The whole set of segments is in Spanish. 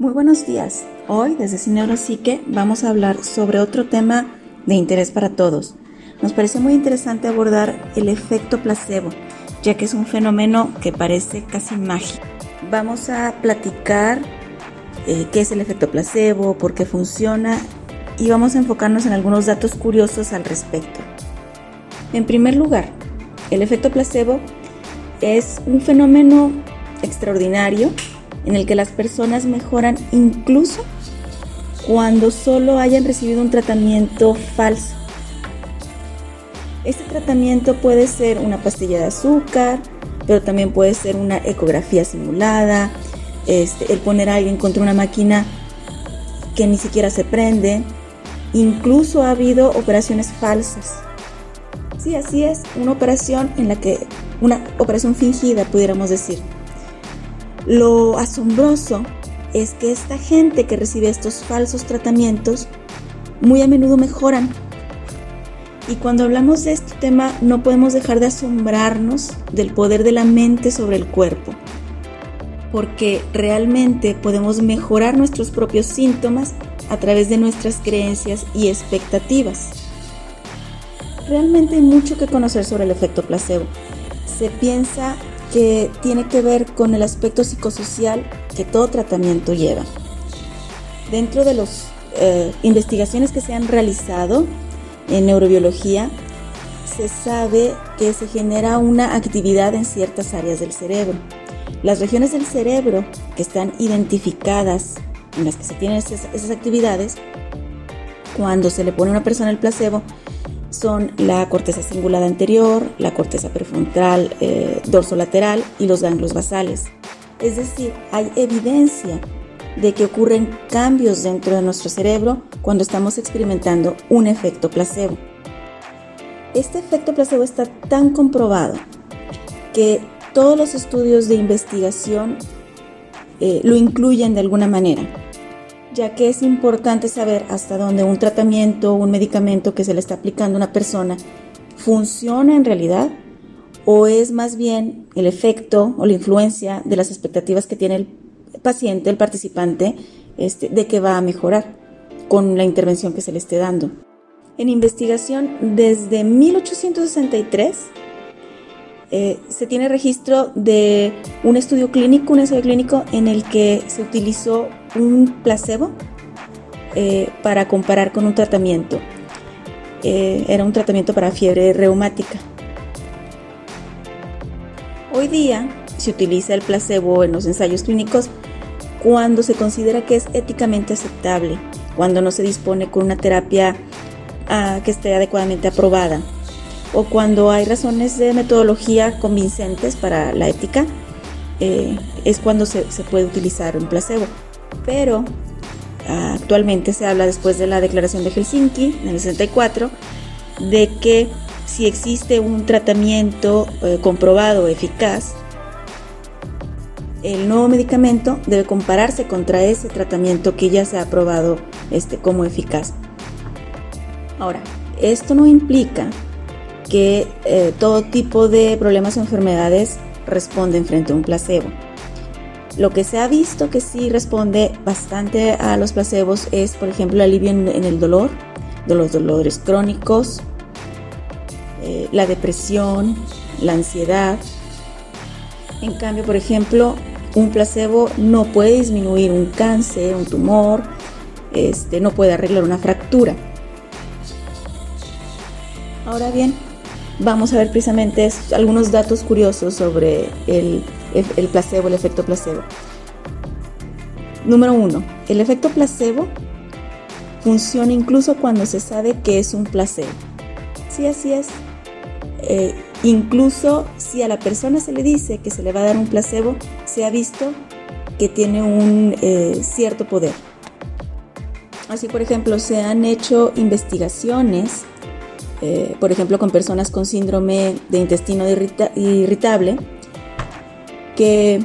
Muy buenos días. Hoy desde Cineurosique vamos a hablar sobre otro tema de interés para todos. Nos parece muy interesante abordar el efecto placebo, ya que es un fenómeno que parece casi mágico. Vamos a platicar eh, qué es el efecto placebo, por qué funciona y vamos a enfocarnos en algunos datos curiosos al respecto. En primer lugar, el efecto placebo es un fenómeno extraordinario en el que las personas mejoran incluso cuando solo hayan recibido un tratamiento falso. Este tratamiento puede ser una pastilla de azúcar, pero también puede ser una ecografía simulada, este, el poner a alguien contra una máquina que ni siquiera se prende. Incluso ha habido operaciones falsas. Sí, así es, una operación en la que, una operación fingida, pudiéramos decir. Lo asombroso es que esta gente que recibe estos falsos tratamientos muy a menudo mejoran. Y cuando hablamos de este tema no podemos dejar de asombrarnos del poder de la mente sobre el cuerpo, porque realmente podemos mejorar nuestros propios síntomas a través de nuestras creencias y expectativas. Realmente hay mucho que conocer sobre el efecto placebo. Se piensa que tiene que ver con el aspecto psicosocial que todo tratamiento lleva. Dentro de las eh, investigaciones que se han realizado en neurobiología, se sabe que se genera una actividad en ciertas áreas del cerebro. Las regiones del cerebro que están identificadas en las que se tienen esas, esas actividades, cuando se le pone a una persona el placebo, son la corteza cingulada anterior, la corteza prefrontal eh, dorsolateral y los ganglios basales. Es decir, hay evidencia de que ocurren cambios dentro de nuestro cerebro cuando estamos experimentando un efecto placebo. Este efecto placebo está tan comprobado que todos los estudios de investigación eh, lo incluyen de alguna manera ya que es importante saber hasta dónde un tratamiento un medicamento que se le está aplicando a una persona funciona en realidad o es más bien el efecto o la influencia de las expectativas que tiene el paciente, el participante, este, de que va a mejorar con la intervención que se le esté dando. En investigación desde 1863 eh, se tiene registro de un estudio clínico, un ensayo clínico en el que se utilizó un placebo eh, para comparar con un tratamiento. Eh, era un tratamiento para fiebre reumática. Hoy día se utiliza el placebo en los ensayos clínicos cuando se considera que es éticamente aceptable, cuando no se dispone con una terapia ah, que esté adecuadamente aprobada o cuando hay razones de metodología convincentes para la ética, eh, es cuando se, puede utilizar un placebo. Pero actualmente se habla después de la declaración de Helsinki en el 64 de que si existe un tratamiento eh, comprobado eficaz, el nuevo medicamento debe compararse contra ese tratamiento que ya se ha probado este, como eficaz. Ahora, esto no implica que eh, todo tipo de problemas o enfermedades responden frente a un placebo. Lo que se ha visto que sí responde bastante a los placebos es, por ejemplo, alivio en, el dolor, de los dolores crónicos, eh, la depresión, la ansiedad. En cambio, por ejemplo, un placebo no puede disminuir un cáncer, un tumor, este, no puede arreglar una fractura. Ahora bien, vamos a ver precisamente algunos datos curiosos sobre el, placebo, el efecto placebo. Número uno, el efecto placebo funciona incluso cuando se sabe que es un placebo. Sí, así es. Eh, incluso si a la persona se le dice que se le va a dar un placebo, se ha visto que tiene un eh, cierto poder. Así, por ejemplo, se han hecho investigaciones eh, por ejemplo, con personas con síndrome de intestino irritable, que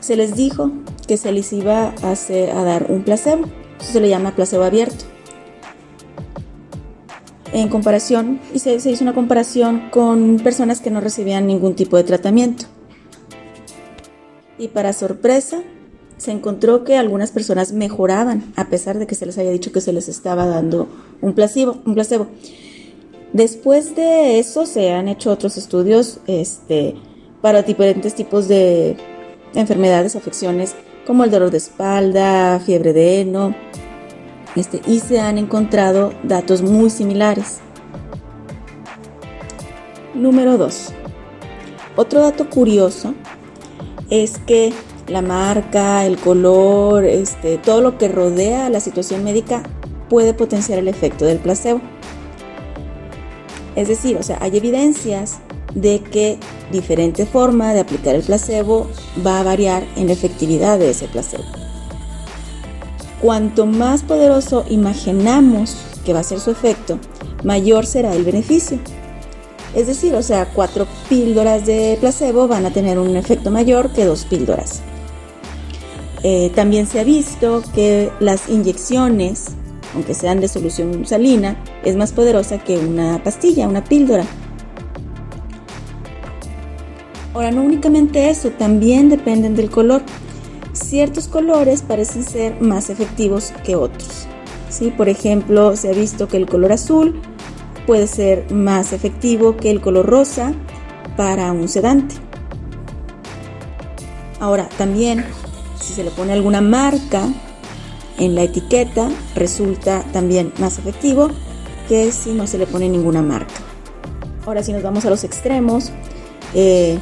se les dijo que se les iba a, dar un placebo. Eso se le llama placebo abierto. En comparación, y se, se hizo una comparación con personas que no recibían ningún tipo de tratamiento. Y para sorpresa, se encontró que algunas personas mejoraban a pesar de que se les había dicho que se les estaba dando un placebo. Un placebo. Después de eso se han hecho otros estudios este, para diferentes tipos de enfermedades, afecciones, como el dolor de espalda, fiebre de heno, este, y se han encontrado datos muy similares. Número 2. Otro dato curioso es que la marca, el color, este, todo lo que rodea a la situación médica puede potenciar el efecto del placebo. Es decir, o sea, hay evidencias de que diferente forma de aplicar el placebo va a variar en la efectividad de ese placebo. Cuanto más poderoso imaginamos que va a ser su efecto, mayor será el beneficio. Es decir, o sea, cuatro píldoras de placebo van a tener un efecto mayor que dos píldoras. Eh, también se ha visto que las inyecciones, aunque sean de solución salina, es más poderosa que una pastilla, una píldora. Ahora, no únicamente eso, también dependen del color. Ciertos colores parecen ser más efectivos que otros. ¿sí? Por ejemplo, se ha visto que el color azul puede ser más efectivo que el color rosa para un sedante. Ahora, también si se le pone alguna marca en la etiqueta, resulta también más efectivo que si no se le pone ninguna marca. Ahora, si nos vamos a los extremos, eh,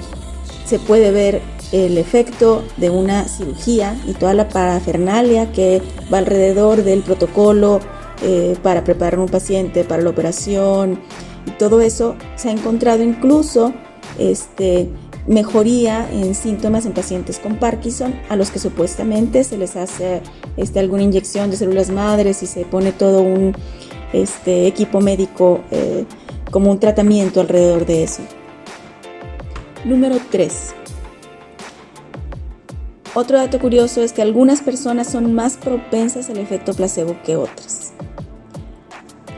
se puede ver el efecto de una cirugía y toda la parafernalia que va alrededor del protocolo eh, para preparar un paciente para la operación y todo eso se ha encontrado incluso este, mejoría en síntomas en pacientes con Parkinson a los que supuestamente se les hace este, alguna inyección de células madres y se pone todo un este, equipo médico eh, como un tratamiento alrededor de eso. Número 3. Otro dato curioso es que algunas personas son más propensas al efecto placebo que otras.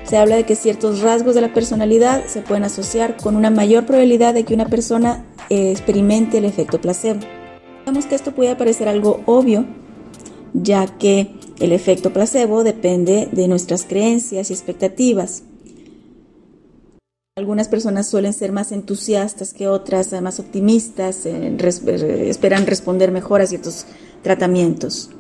Se habla de que ciertos rasgos de la personalidad se pueden asociar con una mayor probabilidad de que una persona experimente el efecto placebo. Sabemos que esto puede parecer algo obvio, ya que el efecto placebo depende de nuestras creencias y expectativas. Algunas personas suelen ser más entusiastas que otras, más optimistas, esperan responder mejor a ciertos tratamientos.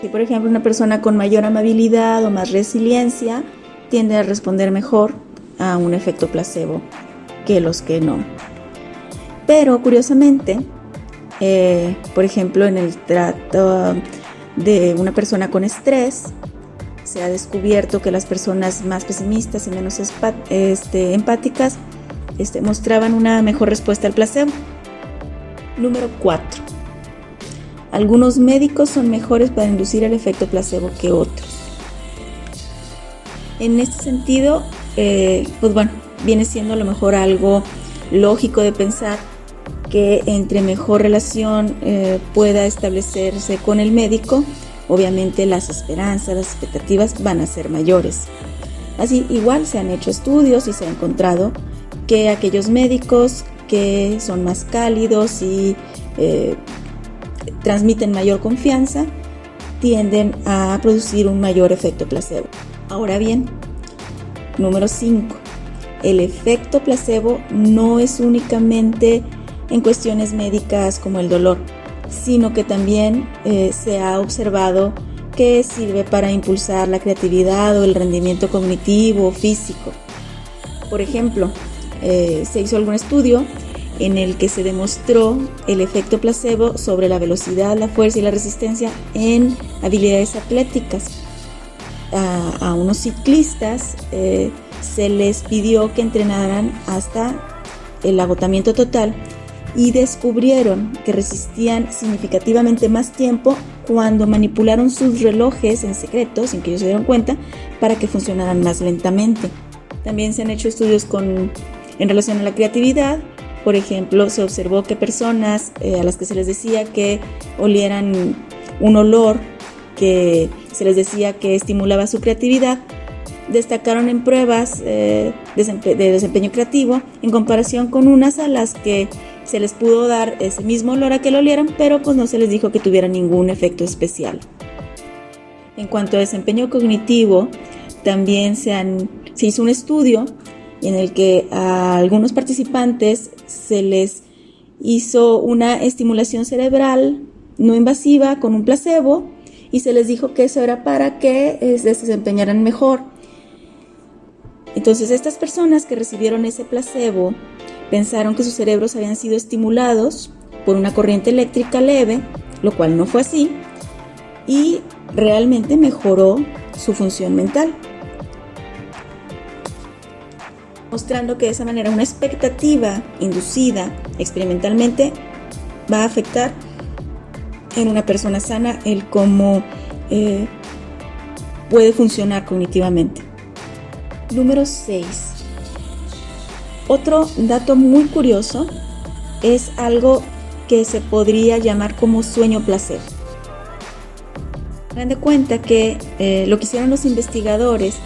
Si por ejemplo una persona con mayor amabilidad o más resiliencia tiende a responder mejor a un efecto placebo que los que no. Pero curiosamente, eh, por ejemplo, en el trato de una persona con estrés, se ha descubierto que las personas más pesimistas y menos este, empáticas este, mostraban una mejor respuesta al placebo. Número 4. Algunos médicos son mejores para inducir el efecto placebo que otros. En este sentido, eh, pues bueno, viene siendo a lo mejor algo lógico de pensar que entre mejor relación eh, pueda establecerse con el médico, obviamente las esperanzas, las expectativas van a ser mayores. Así, igual se han hecho estudios y se ha encontrado que aquellos médicos que son más cálidos y eh, transmiten mayor confianza tienden a producir un mayor efecto placebo. Ahora bien, número 5. El efecto placebo no es únicamente en cuestiones médicas como el dolor, sino que también eh, se ha observado que sirve para impulsar la creatividad o el rendimiento cognitivo o físico. Por ejemplo, eh, se hizo algún estudio en el que se demostró el efecto placebo sobre la velocidad, la fuerza y la resistencia en habilidades atléticas. A, unos ciclistas eh, se les pidió que entrenaran hasta el agotamiento total y descubrieron que resistían significativamente más tiempo cuando manipularon sus relojes en secreto, sin que ellos se dieran cuenta, para que funcionaran más lentamente. También se han hecho estudios con, en relación a la creatividad. Por ejemplo, se observó que personas eh, a las que se les decía que olieran un olor que se les decía que estimulaba su creatividad, destacaron en pruebas eh, de desempeño creativo en comparación con unas a las que se les pudo dar ese mismo olor a que lo olieran, pero pues no se les dijo que tuviera ningún efecto especial. En cuanto a desempeño cognitivo, también se, se hizo un estudio en el que a algunos participantes se les hizo una estimulación cerebral no invasiva con un placebo y se les dijo que eso era para que se desempeñaran mejor. Entonces estas personas que recibieron ese placebo pensaron que sus cerebros habían sido estimulados por una corriente eléctrica leve, lo cual no fue así, y realmente mejoró su función mental. Mostrando que de esa manera una expectativa inducida experimentalmente va a afectar en una persona sana el cómo eh, puede funcionar cognitivamente. Número 6. Otro dato muy curioso es algo que se podría llamar como sueño placer. Dan de cuenta que eh, lo que hicieron los investigadores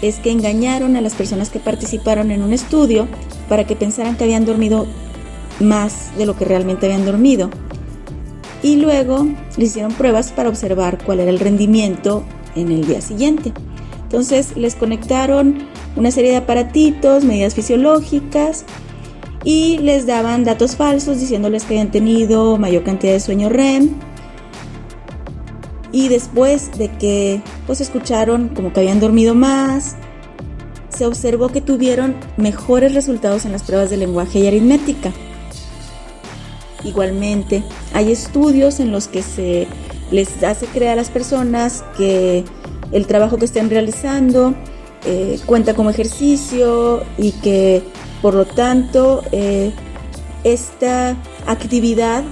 es que engañaron a las personas que participaron en un estudio para que pensaran que habían dormido más de lo que realmente habían dormido y luego le hicieron pruebas para observar cuál era el rendimiento en el día siguiente. Entonces les conectaron una serie de aparatitos, medidas fisiológicas y les daban datos falsos diciéndoles que habían tenido mayor cantidad de sueño REM. Y después de que pues escucharon como que habían dormido más, se observó que tuvieron mejores resultados en las pruebas de lenguaje y aritmética. Igualmente, hay estudios en los que se les hace creer a las personas que el trabajo que estén realizando eh, cuenta como ejercicio y que por lo tanto eh, esta actividad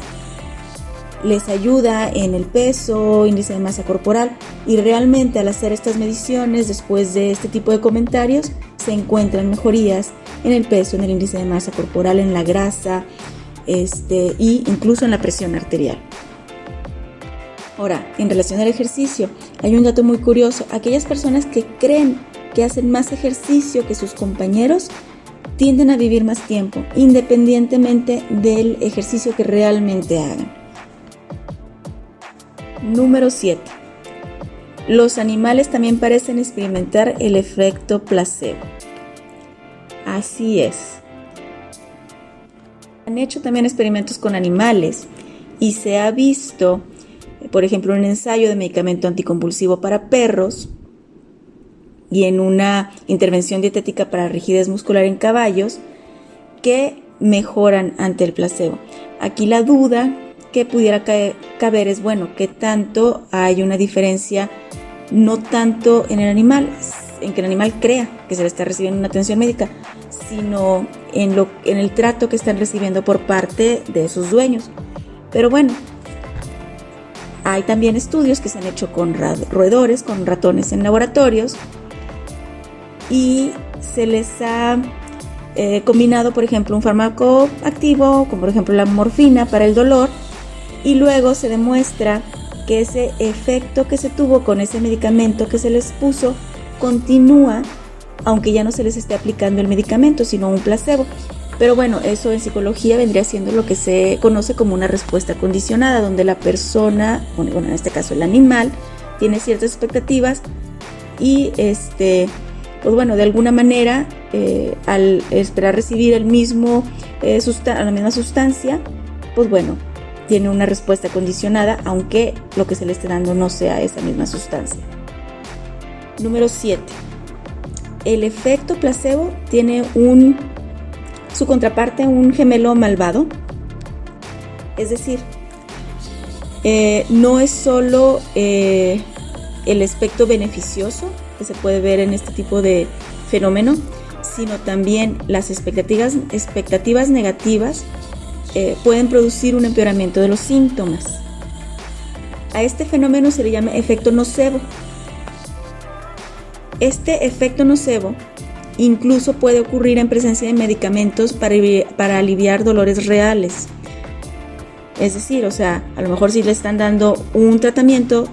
les ayuda en el peso, índice de masa corporal y realmente al hacer estas mediciones después de este tipo de comentarios se encuentran mejorías en el peso, en el índice de masa corporal, en la grasa, este, y incluso en la presión arterial. Ahora, en relación al ejercicio, hay un dato muy curioso. Aquellas personas que creen que hacen más ejercicio que sus compañeros tienden a vivir más tiempo, independientemente del ejercicio que realmente hagan. Número 7. Los animales también parecen experimentar el efecto placebo. Así es. Han hecho también experimentos con animales y se ha visto, por ejemplo, un ensayo de medicamento anticonvulsivo para perros y en una intervención dietética para rigidez muscular en caballos que mejoran ante el placebo. Aquí la duda que pudiera caber es, bueno, ¿qué tanto hay una diferencia, no tanto en el animal, en que el animal crea que se le está recibiendo una atención médica, sino en, lo, en el trato que están recibiendo por parte de sus dueños. Pero bueno, hay también estudios que se han hecho con roedores, con ratones en laboratorios y se les ha eh, combinado, por ejemplo, un fármaco activo, como por ejemplo la morfina para el dolor, y luego se demuestra que ese efecto que se tuvo con ese medicamento que se les puso continúa aunque ya no se les esté aplicando el medicamento, sino un placebo. Pero bueno, eso en psicología vendría siendo lo que se conoce como una respuesta condicionada, donde la persona, bueno, en este caso el animal, tiene ciertas expectativas y este, pues bueno, de alguna manera, eh, al esperar recibir el mismo, eh, la misma sustancia, pues bueno, tiene una respuesta condicionada, aunque lo que se le esté dando no sea esa misma sustancia. Número 7 el efecto placebo tiene un su contraparte, un gemelo malvado. Es decir, eh, no es solo el aspecto beneficioso que se puede ver en este tipo de fenómeno, sino también las expectativas, expectativas negativas eh, pueden producir un empeoramiento de los síntomas. A este fenómeno se le llama efecto nocebo este efecto nocebo incluso puede ocurrir en presencia de medicamentos para, aliviar dolores reales. Es decir, o sea, a lo mejor si le están dando un tratamiento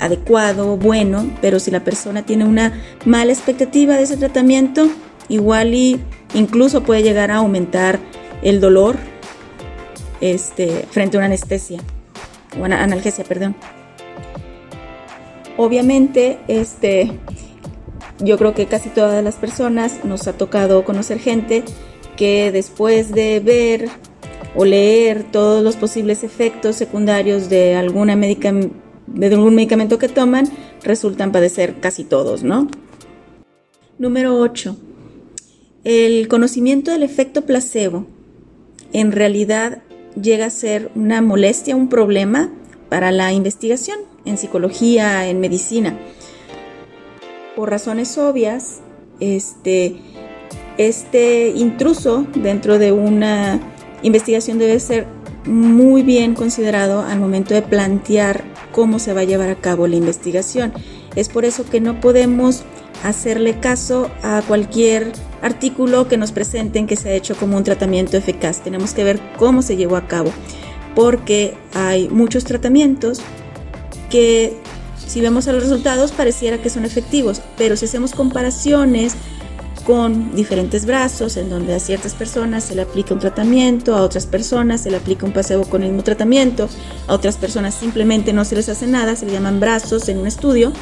adecuado, bueno, pero si la persona tiene una mala expectativa de ese tratamiento, igual y incluso puede llegar a aumentar el dolor este, frente a una anestesia o una analgesia, perdón. Obviamente, este, yo creo que casi todas las personas nos ha tocado conocer gente que después de ver o leer todos los posibles efectos secundarios de, alguna de algún medicamento que toman, resultan padecer casi todos, ¿no? Número 8. El conocimiento del efecto placebo en realidad llega a ser una molestia, un problema para la investigación en psicología, en medicina. Por razones obvias, este, este intruso dentro de una investigación debe ser muy bien considerado al momento de plantear cómo se va a llevar a cabo la investigación. Es por eso que no podemos hacerle caso a cualquier artículo que nos presenten que se ha hecho como un tratamiento eficaz. Tenemos que ver cómo se llevó a cabo, porque hay muchos tratamientos que si vemos a los resultados pareciera que son efectivos, pero si hacemos comparaciones con diferentes brazos, en donde a ciertas personas se le aplica un tratamiento, a otras personas se le aplica un paseo con el mismo tratamiento, a otras personas simplemente no se les hace nada, se le llaman brazos en un estudio,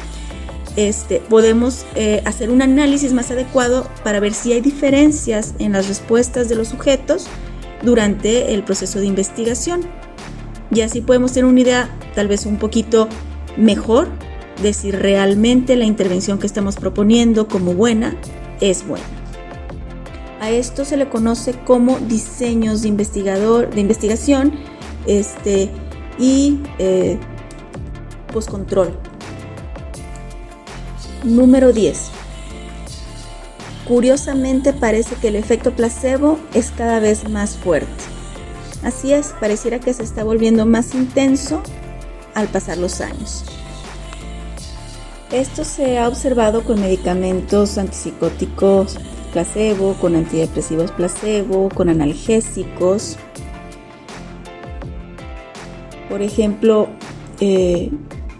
este, podemos eh, hacer un análisis más adecuado para ver si hay diferencias en las respuestas de los sujetos durante el proceso de investigación. Y así podemos tener una idea tal vez un poquito mejor de si realmente la intervención que estamos proponiendo como buena es buena. A esto se le conoce como diseños de investigador, de investigación, este, y eh, postcontrol. Número 10. Curiosamente parece que el efecto placebo es cada vez más fuerte. Así es, pareciera que se está volviendo más intenso al pasar los años. Esto se ha observado con medicamentos antipsicóticos placebo, con antidepresivos placebo, con analgésicos. Por ejemplo, eh,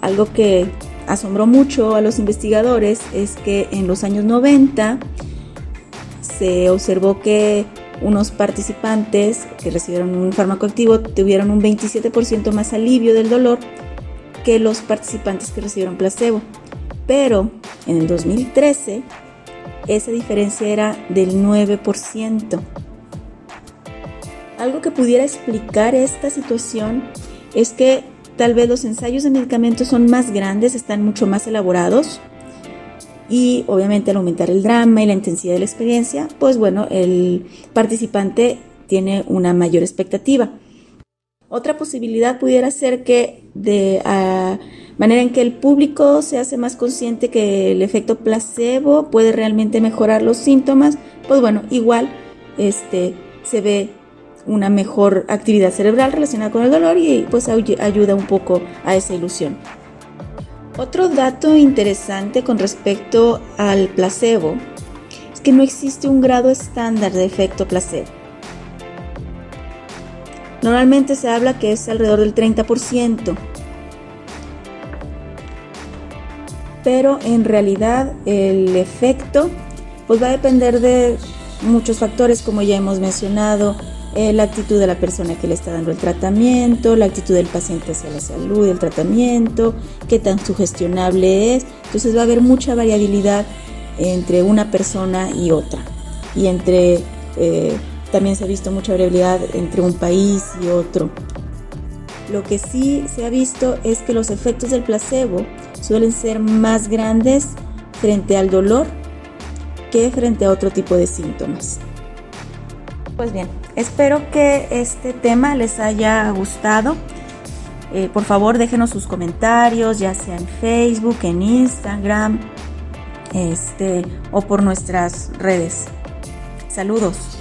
algo que asombró mucho a los investigadores es que en los años 90 se observó que unos participantes que recibieron un fármaco activo tuvieron un 27% más alivio del dolor que los participantes que recibieron placebo. Pero en el 2013 esa diferencia era del 9%. Algo que pudiera explicar esta situación es que Tal vez los ensayos de medicamentos son más grandes, están mucho más elaborados y obviamente al aumentar el drama y la intensidad de la experiencia, pues bueno, el participante tiene una mayor expectativa. Otra posibilidad pudiera ser que de manera en que el público se hace más consciente que el efecto placebo puede realmente mejorar los síntomas, pues bueno, igual este se ve una mejor actividad cerebral relacionada con el dolor y pues ayuda un poco a esa ilusión. Otro dato interesante con respecto al placebo es que no existe un grado estándar de efecto placebo. Normalmente se habla que es alrededor del 30%, pero en realidad el efecto pues va a depender de muchos factores como ya hemos mencionado, eh, la actitud de la persona que le está dando el tratamiento, la actitud del paciente hacia la salud el tratamiento, qué tan sugestionable es. Entonces va a haber mucha variabilidad entre una persona y otra. Y entre, eh, también se ha visto mucha variabilidad entre un país y otro. Lo que sí se ha visto es que los efectos del placebo suelen ser más grandes frente al dolor que frente a otro tipo de síntomas. Pues bien, espero que este tema les haya gustado. Eh, por favor, déjenos sus comentarios, ya sea en Facebook, en Instagram, este, o por nuestras redes. Saludos.